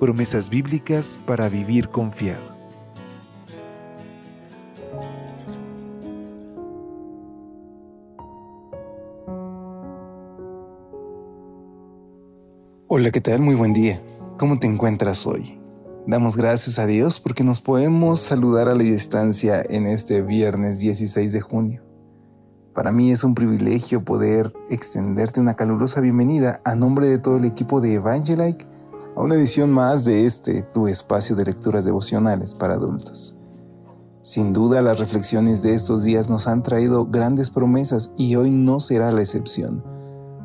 Promesas bíblicas para vivir confiado. Hola, ¿qué tal? Muy buen día. ¿Cómo te encuentras hoy? Damos gracias a Dios porque nos podemos saludar a la distancia en este viernes 16 de junio. Para mí es un privilegio poder extenderte una calurosa bienvenida a nombre de todo el equipo de Evangelike a una edición más de este, tu espacio de lecturas devocionales para adultos. Sin duda las reflexiones de estos días nos han traído grandes promesas y hoy no será la excepción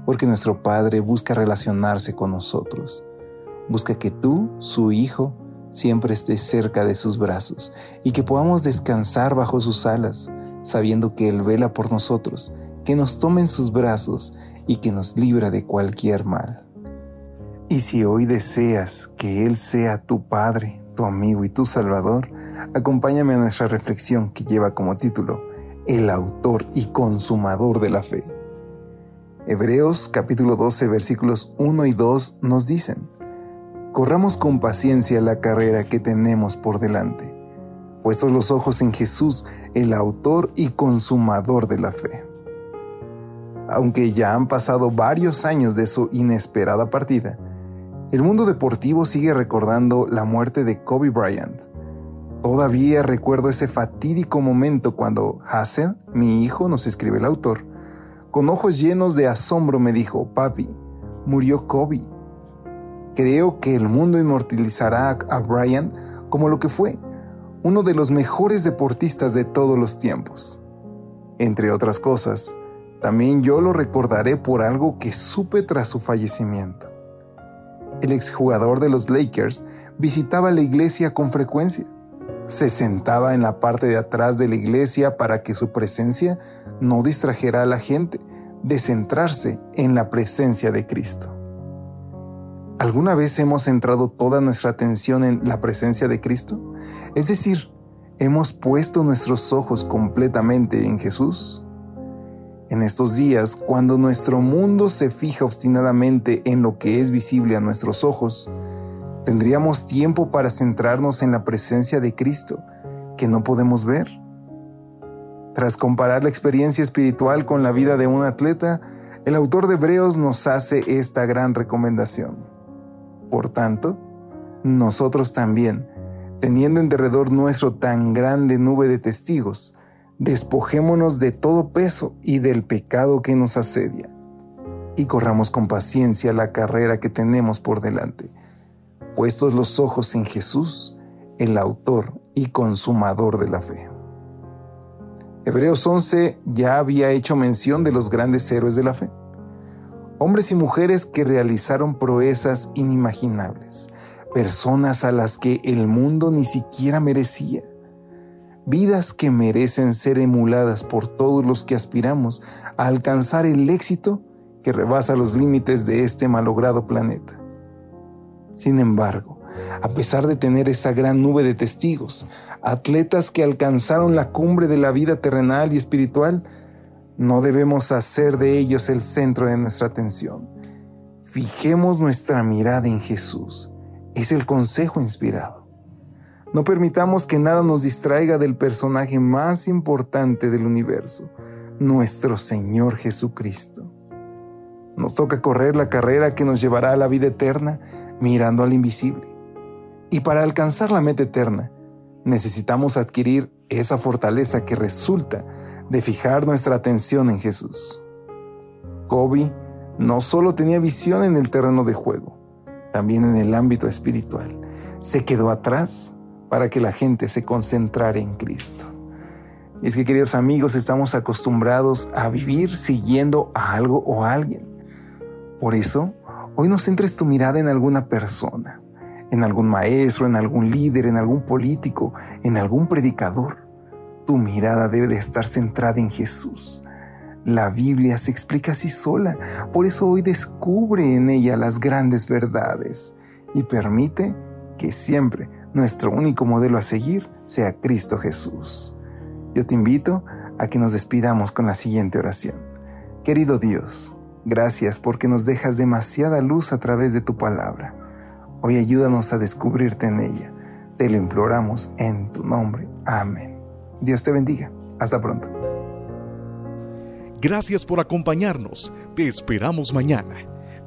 porque nuestro Padre busca relacionarse con nosotros. Busca que tú, su Hijo, siempre estés cerca de sus brazos y que podamos descansar bajo sus alas, sabiendo que Él vela por nosotros, que nos tome en sus brazos y que nos libra de cualquier mal. Y si hoy deseas que Él sea tu Padre, tu amigo y tu Salvador, acompáñame a nuestra reflexión que lleva como título El autor y consumador de la fe. Hebreos capítulo 12 versículos 1 y 2 nos dicen, Corramos con paciencia la carrera que tenemos por delante, puestos los ojos en Jesús, el autor y consumador de la fe. Aunque ya han pasado varios años de su inesperada partida, el mundo deportivo sigue recordando la muerte de Kobe Bryant. Todavía recuerdo ese fatídico momento cuando Hassen, mi hijo, nos escribe el autor, con ojos llenos de asombro me dijo, papi, murió Kobe. Creo que el mundo inmortalizará a Brian como lo que fue, uno de los mejores deportistas de todos los tiempos. Entre otras cosas, también yo lo recordaré por algo que supe tras su fallecimiento. El exjugador de los Lakers visitaba la iglesia con frecuencia se sentaba en la parte de atrás de la iglesia para que su presencia no distrajera a la gente de centrarse en la presencia de Cristo. ¿Alguna vez hemos centrado toda nuestra atención en la presencia de Cristo? Es decir, ¿hemos puesto nuestros ojos completamente en Jesús? En estos días, cuando nuestro mundo se fija obstinadamente en lo que es visible a nuestros ojos, tendríamos tiempo para centrarnos en la presencia de Cristo que no podemos ver. Tras comparar la experiencia espiritual con la vida de un atleta, el autor de Hebreos nos hace esta gran recomendación. Por tanto, nosotros también, teniendo en derredor nuestro tan grande nube de testigos, despojémonos de todo peso y del pecado que nos asedia, y corramos con paciencia la carrera que tenemos por delante puestos los ojos en Jesús, el autor y consumador de la fe. Hebreos 11 ya había hecho mención de los grandes héroes de la fe, hombres y mujeres que realizaron proezas inimaginables, personas a las que el mundo ni siquiera merecía, vidas que merecen ser emuladas por todos los que aspiramos a alcanzar el éxito que rebasa los límites de este malogrado planeta. Sin embargo, a pesar de tener esa gran nube de testigos, atletas que alcanzaron la cumbre de la vida terrenal y espiritual, no debemos hacer de ellos el centro de nuestra atención. Fijemos nuestra mirada en Jesús. Es el consejo inspirado. No permitamos que nada nos distraiga del personaje más importante del universo, nuestro Señor Jesucristo. Nos toca correr la carrera que nos llevará a la vida eterna mirando al invisible. Y para alcanzar la meta eterna, necesitamos adquirir esa fortaleza que resulta de fijar nuestra atención en Jesús. Kobe no solo tenía visión en el terreno de juego, también en el ámbito espiritual. Se quedó atrás para que la gente se concentrara en Cristo. Y es que, queridos amigos, estamos acostumbrados a vivir siguiendo a algo o a alguien. Por eso, hoy no centres tu mirada en alguna persona, en algún maestro, en algún líder, en algún político, en algún predicador. Tu mirada debe de estar centrada en Jesús. La Biblia se explica así sola, por eso hoy descubre en ella las grandes verdades y permite que siempre nuestro único modelo a seguir sea Cristo Jesús. Yo te invito a que nos despidamos con la siguiente oración. Querido Dios, gracias porque nos dejas demasiada luz a través de tu palabra. Hoy ayúdanos a descubrirte en ella. Te lo imploramos en tu nombre. Amén. Dios te bendiga. Hasta pronto. Gracias por acompañarnos. Te esperamos mañana.